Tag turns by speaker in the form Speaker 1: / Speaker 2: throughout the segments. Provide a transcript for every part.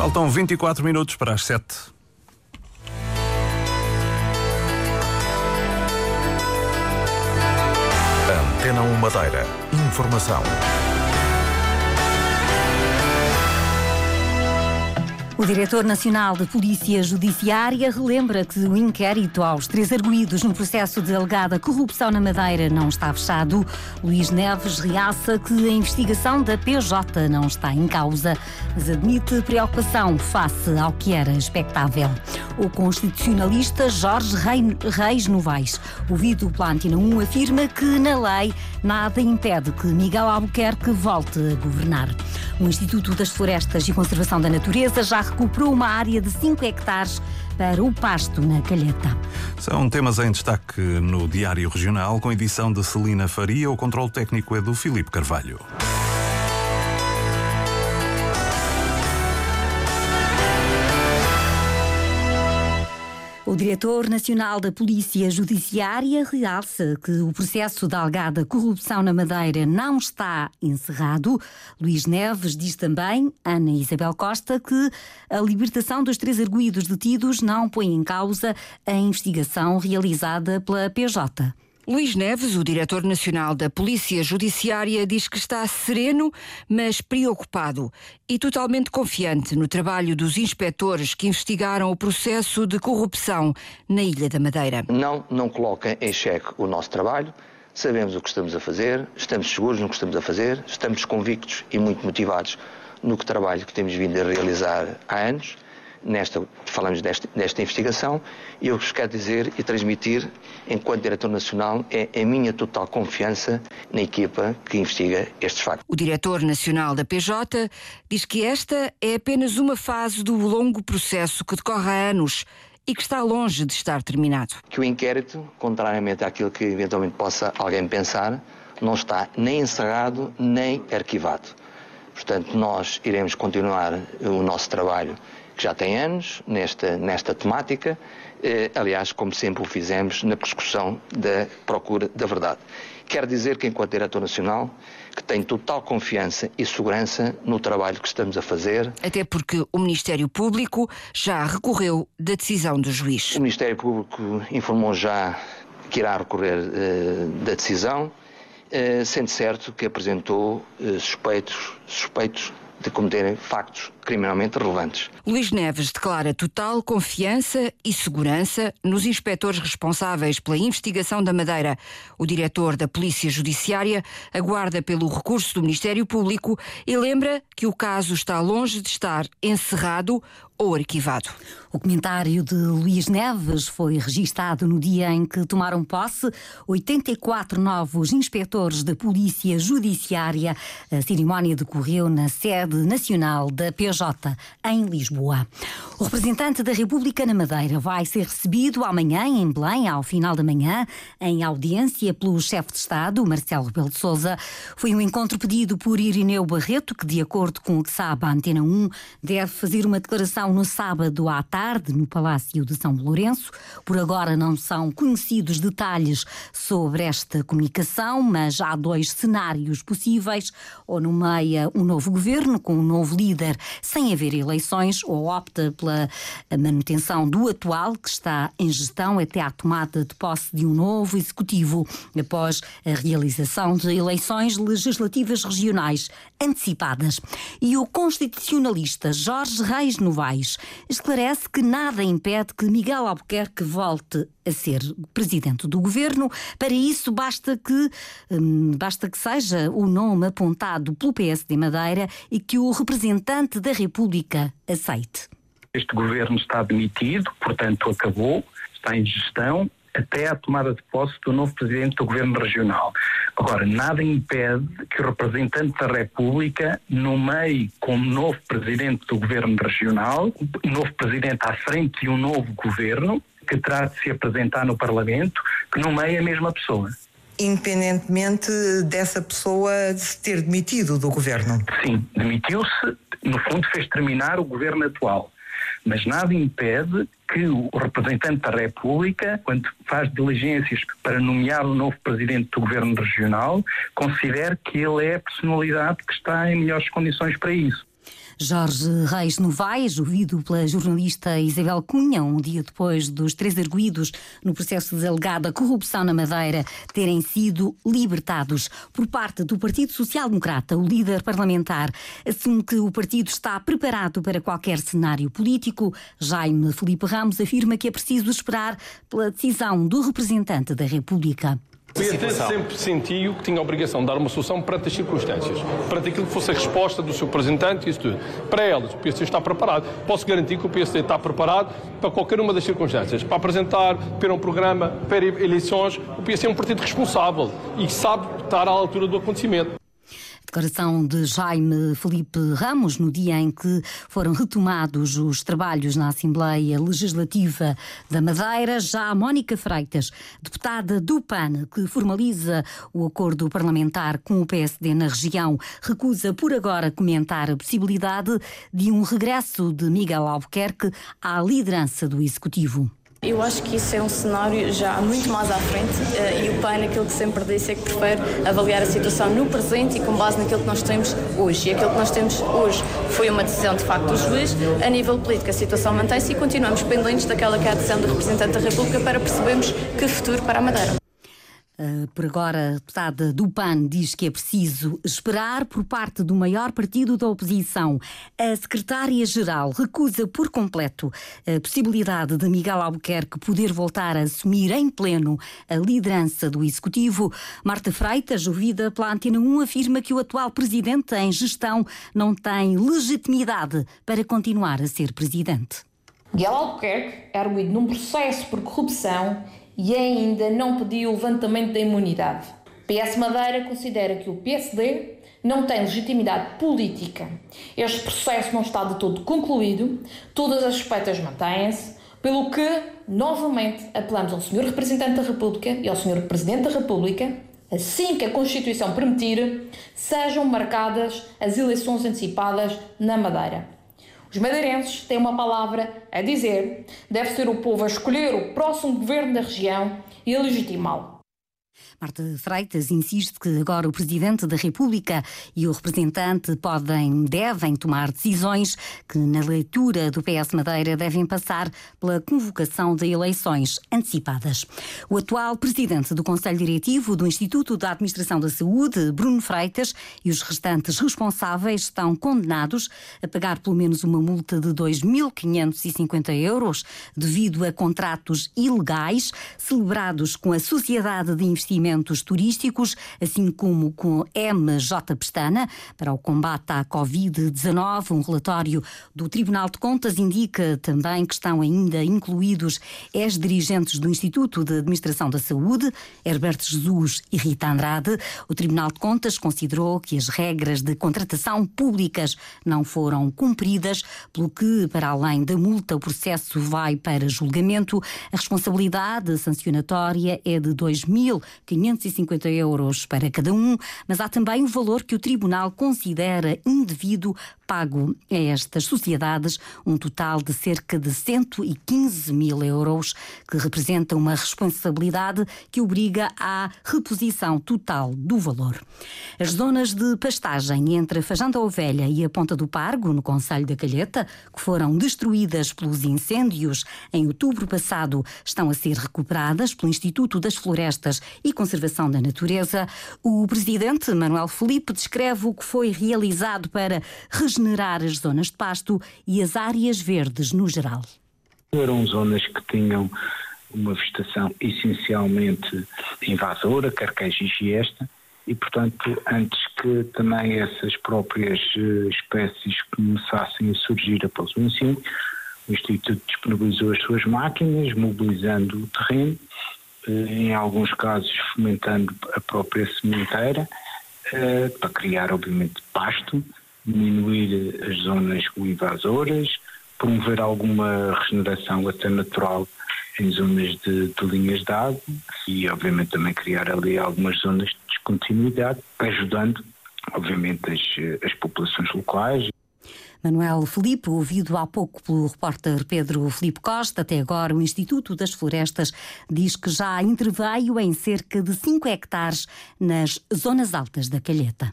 Speaker 1: Faltam 24 minutos para as 7.
Speaker 2: Antena 1 Madeira. Informação.
Speaker 3: O diretor nacional de Polícia Judiciária relembra que o inquérito aos três arguídos no processo de alegada corrupção na Madeira não está fechado. Luís Neves realça que a investigação da PJ não está em causa, mas admite preocupação face ao que era expectável. O constitucionalista Jorge Reis Novaes, ouvido pela Antena 1, afirma que na lei nada impede que Miguel Albuquerque volte a governar. O Instituto das Florestas e Conservação da Natureza já recuperou uma área de 5 hectares para o pasto na Calheta.
Speaker 1: São temas em destaque no Diário Regional, com edição de Celina Faria. O controle técnico é do Filipe Carvalho.
Speaker 3: O diretor nacional da Polícia Judiciária realça que o processo da algada corrupção na Madeira não está encerrado. Luís Neves diz também, Ana Isabel Costa, que a libertação dos três arguídos detidos não põe em causa a investigação realizada pela PJ.
Speaker 4: Luís Neves, o diretor nacional da Polícia Judiciária, diz que está sereno, mas preocupado e totalmente confiante no trabalho dos inspectores que investigaram o processo de corrupção na Ilha da Madeira.
Speaker 5: Não, não coloca em xeque o nosso trabalho. Sabemos o que estamos a fazer, estamos seguros no que estamos a fazer, estamos convictos e muito motivados no que trabalho que temos vindo a realizar há anos nesta, falamos desta, desta investigação, e eu vos quero dizer e transmitir, enquanto Diretor Nacional, é a minha total confiança na equipa que investiga estes factos.
Speaker 4: O Diretor Nacional da PJ diz que esta é apenas uma fase do longo processo que decorre há anos e que está longe de estar terminado.
Speaker 5: Que o inquérito, contrariamente àquilo que eventualmente possa alguém pensar, não está nem encerrado nem arquivado. Portanto, nós iremos continuar o nosso trabalho que já tem anos nesta, nesta temática, eh, aliás, como sempre o fizemos na persecução da procura da verdade. Quero dizer que, enquanto Diretor Nacional, que tenho total confiança e segurança no trabalho que estamos a fazer.
Speaker 4: Até porque o Ministério Público já recorreu da decisão do juiz.
Speaker 5: O Ministério Público informou já que irá recorrer eh, da decisão, sendo certo que apresentou eh, suspeitos, suspeitos de cometerem factos criminalmente relevantes.
Speaker 4: Luís Neves declara total confiança e segurança nos inspectores responsáveis pela investigação da Madeira. O diretor da Polícia Judiciária aguarda pelo recurso do Ministério Público e lembra que o caso está longe de estar encerrado ou arquivado.
Speaker 3: O comentário de Luís Neves foi registado no dia em que tomaram posse 84 novos inspectores da Polícia Judiciária. A cerimónia decorreu na sede nacional da PJ, em Lisboa. O representante da República na Madeira vai ser recebido amanhã em Belém, ao final da manhã, em audiência pelo chefe de Estado, Marcelo Rebelo de Sousa. Foi um encontro pedido por Irineu Barreto, que, de acordo com o que sabe a Antena 1, deve fazer uma declaração no sábado à tarde no Palácio de São Lourenço. Por agora não são conhecidos detalhes sobre esta comunicação, mas há dois cenários possíveis: ou nomeia um novo governo com um novo líder sem haver eleições, ou opta pela manutenção do atual que está em gestão até à tomada de posse de um novo executivo após a realização de eleições legislativas regionais antecipadas. E o constitucionalista Jorge Reis Novaes esclarece que nada impede que Miguel Albuquerque volte a ser presidente do governo. Para isso, basta que, hum, basta que seja o nome apontado pelo PSD Madeira e que o representante da República aceite.
Speaker 6: Este governo está demitido, portanto, acabou, está em gestão até à tomada de posse do novo presidente do governo regional. Agora, nada impede que o representante da República nomeie como novo presidente do governo regional, novo presidente à frente de um novo governo, que terá de se apresentar no Parlamento, que nomeie a mesma pessoa
Speaker 7: independentemente dessa pessoa se ter demitido do governo.
Speaker 6: Sim, demitiu-se, no fundo fez terminar o governo atual mas nada impede que o representante da República, quando faz diligências para nomear o novo presidente do governo regional, considere que ele é a personalidade que está em melhores condições para isso.
Speaker 3: Jorge Reis Novaes, ouvido pela jornalista Isabel Cunha, um dia depois dos três arguídos no processo de alegada corrupção na Madeira terem sido libertados. Por parte do Partido Social Democrata, o líder parlamentar assume que o partido está preparado para qualquer cenário político. Jaime Felipe Ramos afirma que é preciso esperar pela decisão do representante da República.
Speaker 8: O PT sempre sentiu que tinha a obrigação de dar uma solução perante as circunstâncias, perante aquilo que fosse a resposta do seu representante e isso tudo. Para elas, o PSD está preparado. Posso garantir que o PSD está preparado para qualquer uma das circunstâncias. Para apresentar, para um programa, para eleições, o PSD é um partido responsável e sabe estar à altura do acontecimento.
Speaker 3: Declaração de Jaime Felipe Ramos no dia em que foram retomados os trabalhos na Assembleia Legislativa da Madeira. Já Mónica Freitas, deputada do PAN, que formaliza o acordo parlamentar com o PSD na região, recusa por agora comentar a possibilidade de um regresso de Miguel Albuquerque à liderança do Executivo.
Speaker 9: Eu acho que isso é um cenário já muito mais à frente uh, e o PAN, aquilo que sempre disse, é que prefere avaliar a situação no presente e com base naquilo que nós temos hoje. E aquilo que nós temos hoje foi uma decisão de facto do juiz. A nível político, a situação mantém-se e continuamos pendentes daquela que é a decisão do representante da República para percebermos que futuro para a Madeira.
Speaker 3: Uh, por agora, a deputada do PAN diz que é preciso esperar por parte do maior partido da oposição. A secretária-geral recusa por completo a possibilidade de Miguel Albuquerque poder voltar a assumir em pleno a liderança do Executivo. Marta Freitas, ouvida pela Antena 1, afirma que o atual presidente em gestão não tem legitimidade para continuar a ser presidente.
Speaker 10: Miguel Albuquerque é arguído num processo por corrupção e ainda não pediu o levantamento da imunidade. PS Madeira considera que o PSD não tem legitimidade política. Este processo não está de todo concluído, todas as suspeitas mantêm-se, pelo que, novamente, apelamos ao Sr. Representante da República e ao Sr. Presidente da República, assim que a Constituição permitir, sejam marcadas as eleições antecipadas na Madeira. Os madeirenses têm uma palavra a dizer, deve ser o povo a escolher o próximo governo da região e a legitimá-lo.
Speaker 3: Marta Freitas insiste que agora o Presidente da República e o representante podem, devem tomar decisões que, na leitura do PS Madeira, devem passar pela convocação de eleições antecipadas. O atual Presidente do Conselho Diretivo do Instituto da Administração da Saúde, Bruno Freitas, e os restantes responsáveis estão condenados a pagar pelo menos uma multa de 2.550 euros devido a contratos ilegais celebrados com a Sociedade de Investimento turísticos, assim como com MJ Pestana, para o combate à Covid-19. Um relatório do Tribunal de Contas indica também que estão ainda incluídos ex-dirigentes do Instituto de Administração da Saúde, Herberto Jesus e Rita Andrade. O Tribunal de Contas considerou que as regras de contratação públicas não foram cumpridas, pelo que, para além da multa, o processo vai para julgamento. A responsabilidade sancionatória é de 2.500 550 euros para cada um, mas há também o valor que o Tribunal considera indevido pago a estas sociedades, um total de cerca de 115 mil euros, que representa uma responsabilidade que obriga à reposição total do valor. As zonas de pastagem entre a Fajanda Ovelha e a Ponta do Pargo, no Conselho da Calheta, que foram destruídas pelos incêndios em outubro passado, estão a ser recuperadas pelo Instituto das Florestas e Conservação da Natureza. O presidente Manuel Felipe descreve o que foi realizado para regenerar as zonas de pasto e as áreas verdes no geral.
Speaker 11: Eram zonas que tinham uma vegetação essencialmente invasora, carqueja e giesta, e, portanto, antes que também essas próprias eh, espécies começassem a surgir após o incêndio, o Instituto disponibilizou as suas máquinas, mobilizando o terreno eh, em alguns casos fomentando a própria sementeira, eh, para criar, obviamente, pasto, diminuir as zonas invasoras, promover alguma regeneração até natural em zonas de, de linhas de água e, obviamente, também criar ali algumas zonas de descontinuidade, ajudando, obviamente, as, as populações locais.
Speaker 3: Manuel Felipe, ouvido há pouco pelo repórter Pedro Felipe Costa, até agora o Instituto das Florestas diz que já interveio em cerca de 5 hectares nas zonas altas da Calheta.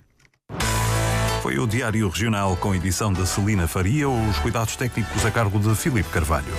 Speaker 1: Foi o Diário Regional com edição de Celina Faria, os cuidados técnicos a cargo de Filipe Carvalho.